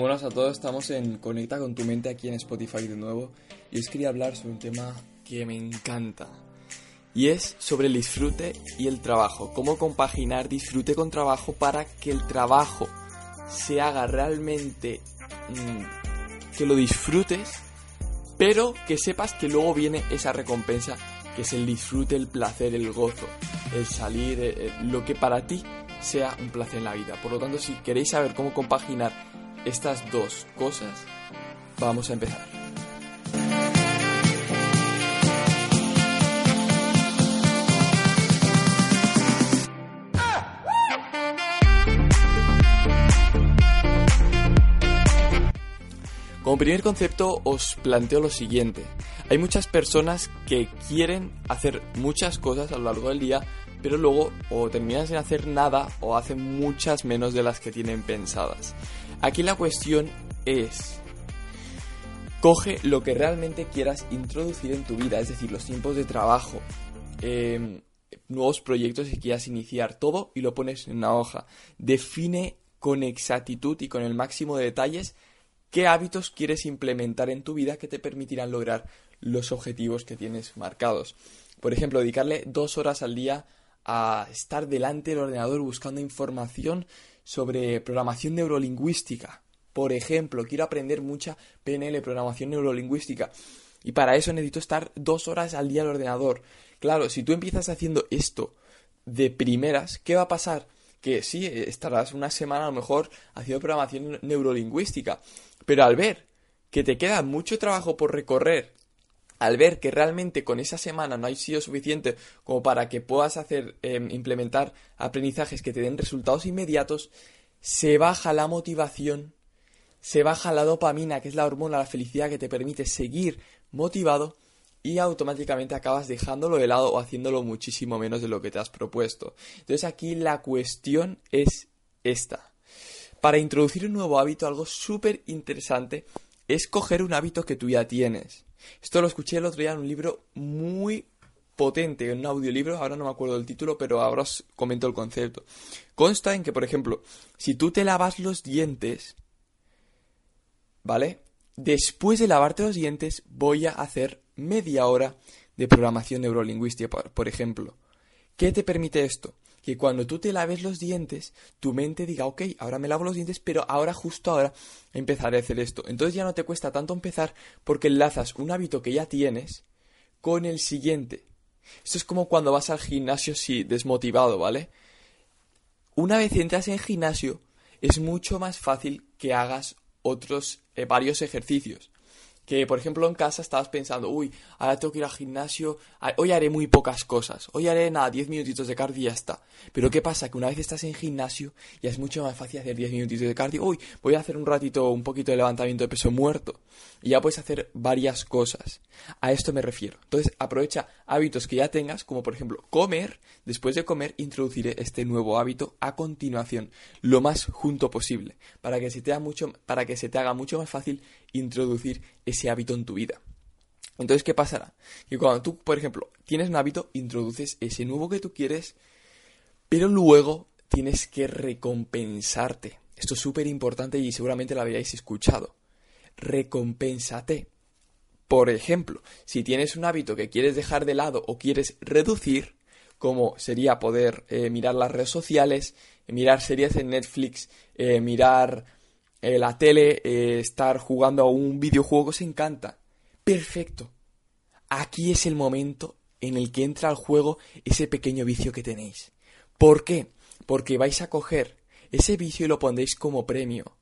buenas a todos, estamos en Conecta con tu mente aquí en Spotify de nuevo. Y os quería hablar sobre un tema que me encanta. Y es sobre el disfrute y el trabajo, cómo compaginar disfrute con trabajo para que el trabajo se haga realmente mm, que lo disfrutes, pero que sepas que luego viene esa recompensa que es el disfrute, el placer, el gozo, el salir, eh, eh, lo que para ti sea un placer en la vida. Por lo tanto, si queréis saber cómo compaginar estas dos cosas, vamos a empezar. Como primer concepto os planteo lo siguiente. Hay muchas personas que quieren hacer muchas cosas a lo largo del día, pero luego o terminan sin hacer nada o hacen muchas menos de las que tienen pensadas. Aquí la cuestión es, coge lo que realmente quieras introducir en tu vida, es decir, los tiempos de trabajo, em, nuevos proyectos que quieras iniciar, todo y lo pones en una hoja. Define con exactitud y con el máximo de detalles qué hábitos quieres implementar en tu vida que te permitirán lograr los objetivos que tienes marcados. Por ejemplo, dedicarle dos horas al día a estar delante del ordenador buscando información sobre programación neurolingüística. Por ejemplo, quiero aprender mucha PNL, programación neurolingüística. Y para eso necesito estar dos horas al día al ordenador. Claro, si tú empiezas haciendo esto de primeras, ¿qué va a pasar? Que sí, estarás una semana a lo mejor haciendo programación neurolingüística. Pero al ver que te queda mucho trabajo por recorrer, al ver que realmente con esa semana no ha sido suficiente como para que puedas hacer, em, implementar aprendizajes que te den resultados inmediatos, se baja la motivación, se baja la dopamina, que es la hormona, la felicidad que te permite seguir motivado y automáticamente acabas dejándolo de lado o haciéndolo muchísimo menos de lo que te has propuesto. Entonces aquí la cuestión es esta. Para introducir un nuevo hábito, algo súper interesante es coger un hábito que tú ya tienes. Esto lo escuché el otro día en un libro muy potente, en un audiolibro, ahora no me acuerdo del título, pero ahora os comento el concepto. Consta en que, por ejemplo, si tú te lavas los dientes, ¿vale? Después de lavarte los dientes voy a hacer media hora de programación neurolingüística, por ejemplo. ¿Qué te permite esto? Que cuando tú te laves los dientes, tu mente diga, ok, ahora me lavo los dientes, pero ahora, justo ahora, empezaré a hacer esto. Entonces ya no te cuesta tanto empezar porque enlazas un hábito que ya tienes con el siguiente. Esto es como cuando vas al gimnasio si desmotivado, ¿vale? Una vez entras en gimnasio, es mucho más fácil que hagas otros eh, varios ejercicios que por ejemplo en casa estabas pensando, uy, ahora tengo que ir al gimnasio, hoy haré muy pocas cosas, hoy haré nada, 10 minutitos de cardio y ya está. Pero ¿qué pasa? Que una vez estás en gimnasio ya es mucho más fácil hacer 10 minutitos de cardio, uy, voy a hacer un ratito, un poquito de levantamiento de peso muerto. Y ya puedes hacer varias cosas. A esto me refiero. Entonces aprovecha hábitos que ya tengas, como por ejemplo comer, después de comer introduciré este nuevo hábito a continuación, lo más junto posible, para que se te haga mucho, para que se te haga mucho más fácil introducir ese hábito en tu vida. Entonces, ¿qué pasará? Que cuando tú, por ejemplo, tienes un hábito, introduces ese nuevo que tú quieres, pero luego tienes que recompensarte. Esto es súper importante y seguramente lo habíais escuchado. Recompénsate. Por ejemplo, si tienes un hábito que quieres dejar de lado o quieres reducir, como sería poder eh, mirar las redes sociales, mirar series en Netflix, eh, mirar eh, la tele, eh, estar jugando a un videojuego que os encanta. Perfecto. Aquí es el momento en el que entra al juego ese pequeño vicio que tenéis. ¿Por qué? Porque vais a coger ese vicio y lo pondréis como premio.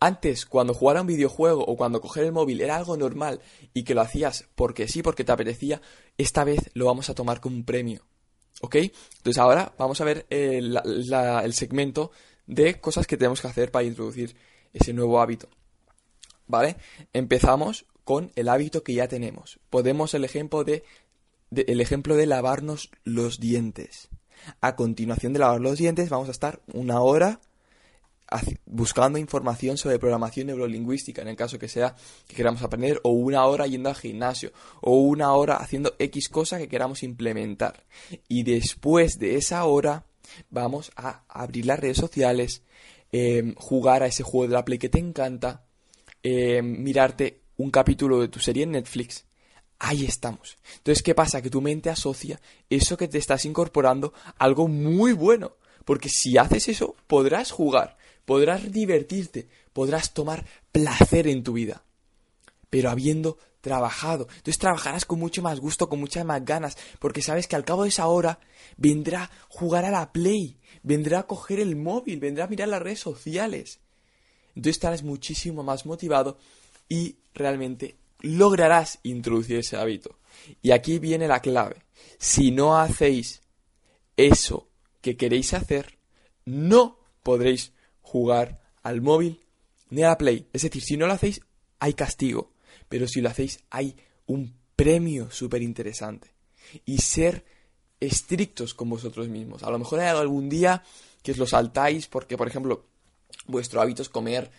Antes, cuando jugar a un videojuego o cuando coger el móvil era algo normal y que lo hacías porque sí, porque te apetecía, esta vez lo vamos a tomar como un premio. ¿Ok? Entonces ahora vamos a ver el, el segmento de cosas que tenemos que hacer para introducir ese nuevo hábito. ¿Vale? Empezamos con el hábito que ya tenemos. Podemos el ejemplo de, el ejemplo de lavarnos los dientes. A continuación de lavar los dientes vamos a estar una hora buscando información sobre programación neurolingüística, en el caso que sea que queramos aprender, o una hora yendo al gimnasio, o una hora haciendo X cosa que queramos implementar. Y después de esa hora vamos a abrir las redes sociales, em, jugar a ese juego de la Play que te encanta, em, mirarte un capítulo de tu serie en Netflix. Ahí estamos. Entonces, ¿qué pasa? Que tu mente asocia eso que te estás incorporando a algo muy bueno. Porque si haces eso, podrás jugar, podrás divertirte, podrás tomar placer en tu vida. Pero habiendo trabajado. Entonces trabajarás con mucho más gusto, con muchas más ganas, porque sabes que al cabo de esa hora vendrá jugar a la Play, vendrá a coger el móvil, vendrá a mirar las redes sociales. Entonces estarás muchísimo más motivado y realmente lograrás introducir ese hábito. Y aquí viene la clave. Si no hacéis eso que queréis hacer, no podréis jugar al móvil ni a la Play. Es decir, si no lo hacéis, hay castigo pero si lo hacéis hay un premio súper interesante. Y ser estrictos con vosotros mismos. A lo mejor hay algún día que os lo saltáis porque, por ejemplo, vuestro hábito es comer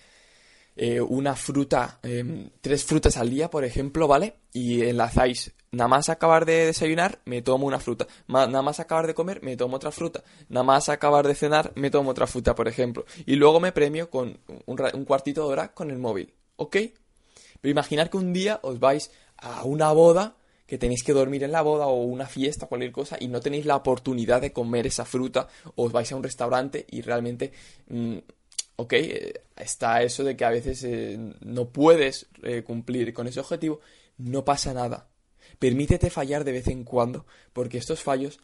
eh, una fruta, em, tres frutas al día, por ejemplo, ¿vale? Y enlazáis, nada más acabar de desayunar, me tomo una fruta. nada más acabar de comer, me tomo otra fruta. Nada más acabar de cenar, me tomo otra fruta, por ejemplo. Y luego me premio con un, un cuartito de hora con el móvil. ¿Ok? Pero imaginar que un día os vais a una boda, que tenéis que dormir en la boda o una fiesta, cualquier cosa, y no tenéis la oportunidad de comer esa fruta, o os vais a un restaurante y realmente, mm, ok, eh, está eso de que a veces eh, no puedes eh, cumplir con ese objetivo, no pasa nada. Permítete fallar de vez en cuando, porque estos fallos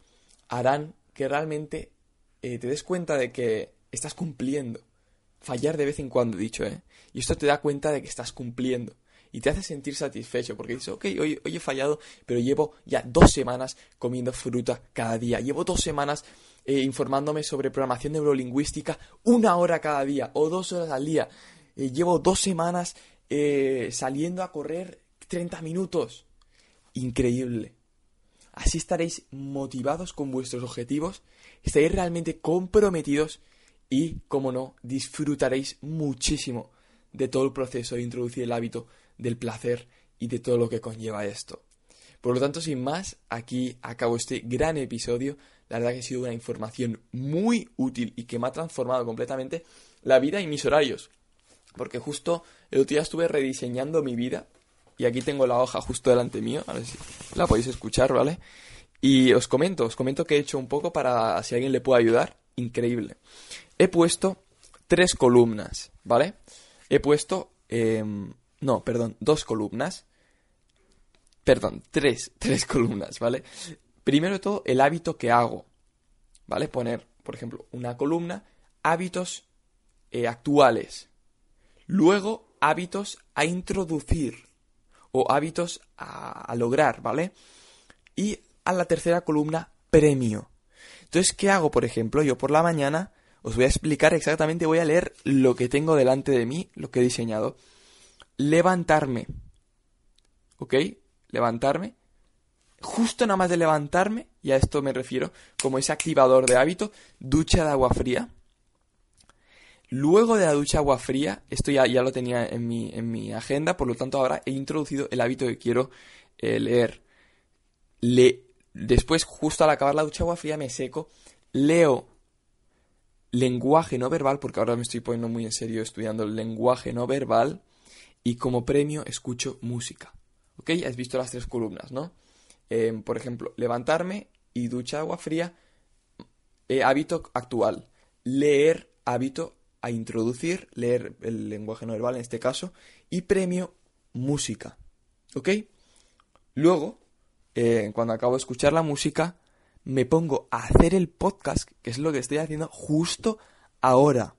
harán que realmente te des cuenta de que estás cumpliendo. Fallar de vez en cuando, dicho, ¿eh? Y esto te da cuenta de que estás cumpliendo y te hace sentir satisfecho porque dices, ok, hoy, he fallado, pero llevo ya dos semanas comiendo fruta cada día, llevo dos semanas eh, informándome sobre programación neurolingüística una hora cada día o dos horas al día, eh, llevo dos semanas eh, saliendo a correr 30 minutos. Increíble. Así estaréis motivados con vuestros objetivos, estaréis realmente comprometidos y, como no, disfrutaréis muchísimo de todo el proceso de introducir el hábito del placer y de todo lo que conlleva esto. Por lo tanto, sin más, aquí acabo este gran episodio. La verdad que ha sido una información muy útil y que me ha transformado completamente la vida y mis horarios. Porque justo el otro día estuve rediseñando mi vida. Y aquí tengo la hoja justo delante mío. A ver si la podéis escuchar, ¿vale? Y os comento, os comento que he hecho un poco para si alguien le puede ayudar. Increíble. He puesto tres columnas, ¿vale? He puesto em, no, perdón, dos columnas. Perdón, tres, tres columnas, ¿vale? Primero de todo, el hábito que hago, ¿vale? Poner, por ejemplo, una columna, hábitos eh, actuales. Luego, hábitos a introducir o hábitos a, lograr, ¿vale? Y a la tercera columna, premio. Entonces, ¿qué hago, por ejemplo? Yo por la mañana os voy a explicar exactamente, voy a leer lo que tengo delante de mí, lo que he diseñado levantarme. ¿Ok? Levantarme. Justo nada más de levantarme, y a esto me refiero, como ese activador de hábito, ducha de agua fría. Luego de la ducha agua fría, esto ya, ya lo tenía en mi, en mi, agenda, por lo tanto ahora he introducido el hábito que quiero eh, leer. Le, después, justo al acabar la ducha agua fría, me seco, leo lenguaje no verbal, porque ahora me estoy poniendo muy en serio estudiando el lenguaje no verbal y como premio escucho música. ¿Ok? Has visto las tres columnas, ¿no? Em, por ejemplo, levantarme y ducha agua fría, eh, hábito actual. Leer, hábito a introducir, leer el lenguaje no verbal en este caso, y premio, música. ¿Ok? Luego, eh, cuando acabo de escuchar la música, me pongo a hacer el podcast, que es lo que estoy haciendo justo ahora.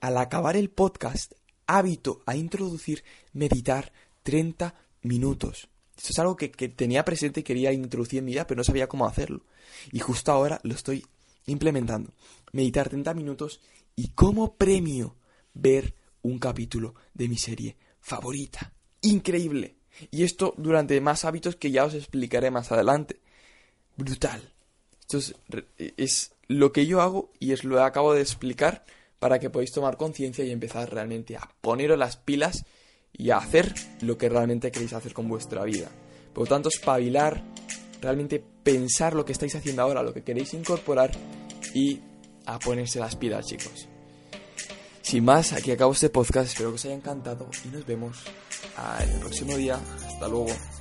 Al acabar el podcast, hábito a introducir meditar 30 minutos. Esto es algo que, tenía presente y quería introducir en mi vida, pero no sabía cómo hacerlo. Y justo ahora lo estoy implementando. Meditar 30 minutos y como premio ver un capítulo de mi serie favorita. Increíble. Y esto durante más hábitos que ya os explicaré más adelante. Brutal. Esto es, es lo que yo hago y es lo que acabo de explicar para que podáis tomar conciencia y empezar realmente a poneros las pilas y a hacer lo que realmente queréis hacer con vuestra vida. Por lo tanto, espabilar, realmente pensar lo que estáis haciendo ahora, lo que queréis incorporar y a ponerse las pilas, chicos. Sin más, aquí acabo este podcast. Espero que os haya encantado y nos vemos el próximo día. Hasta luego.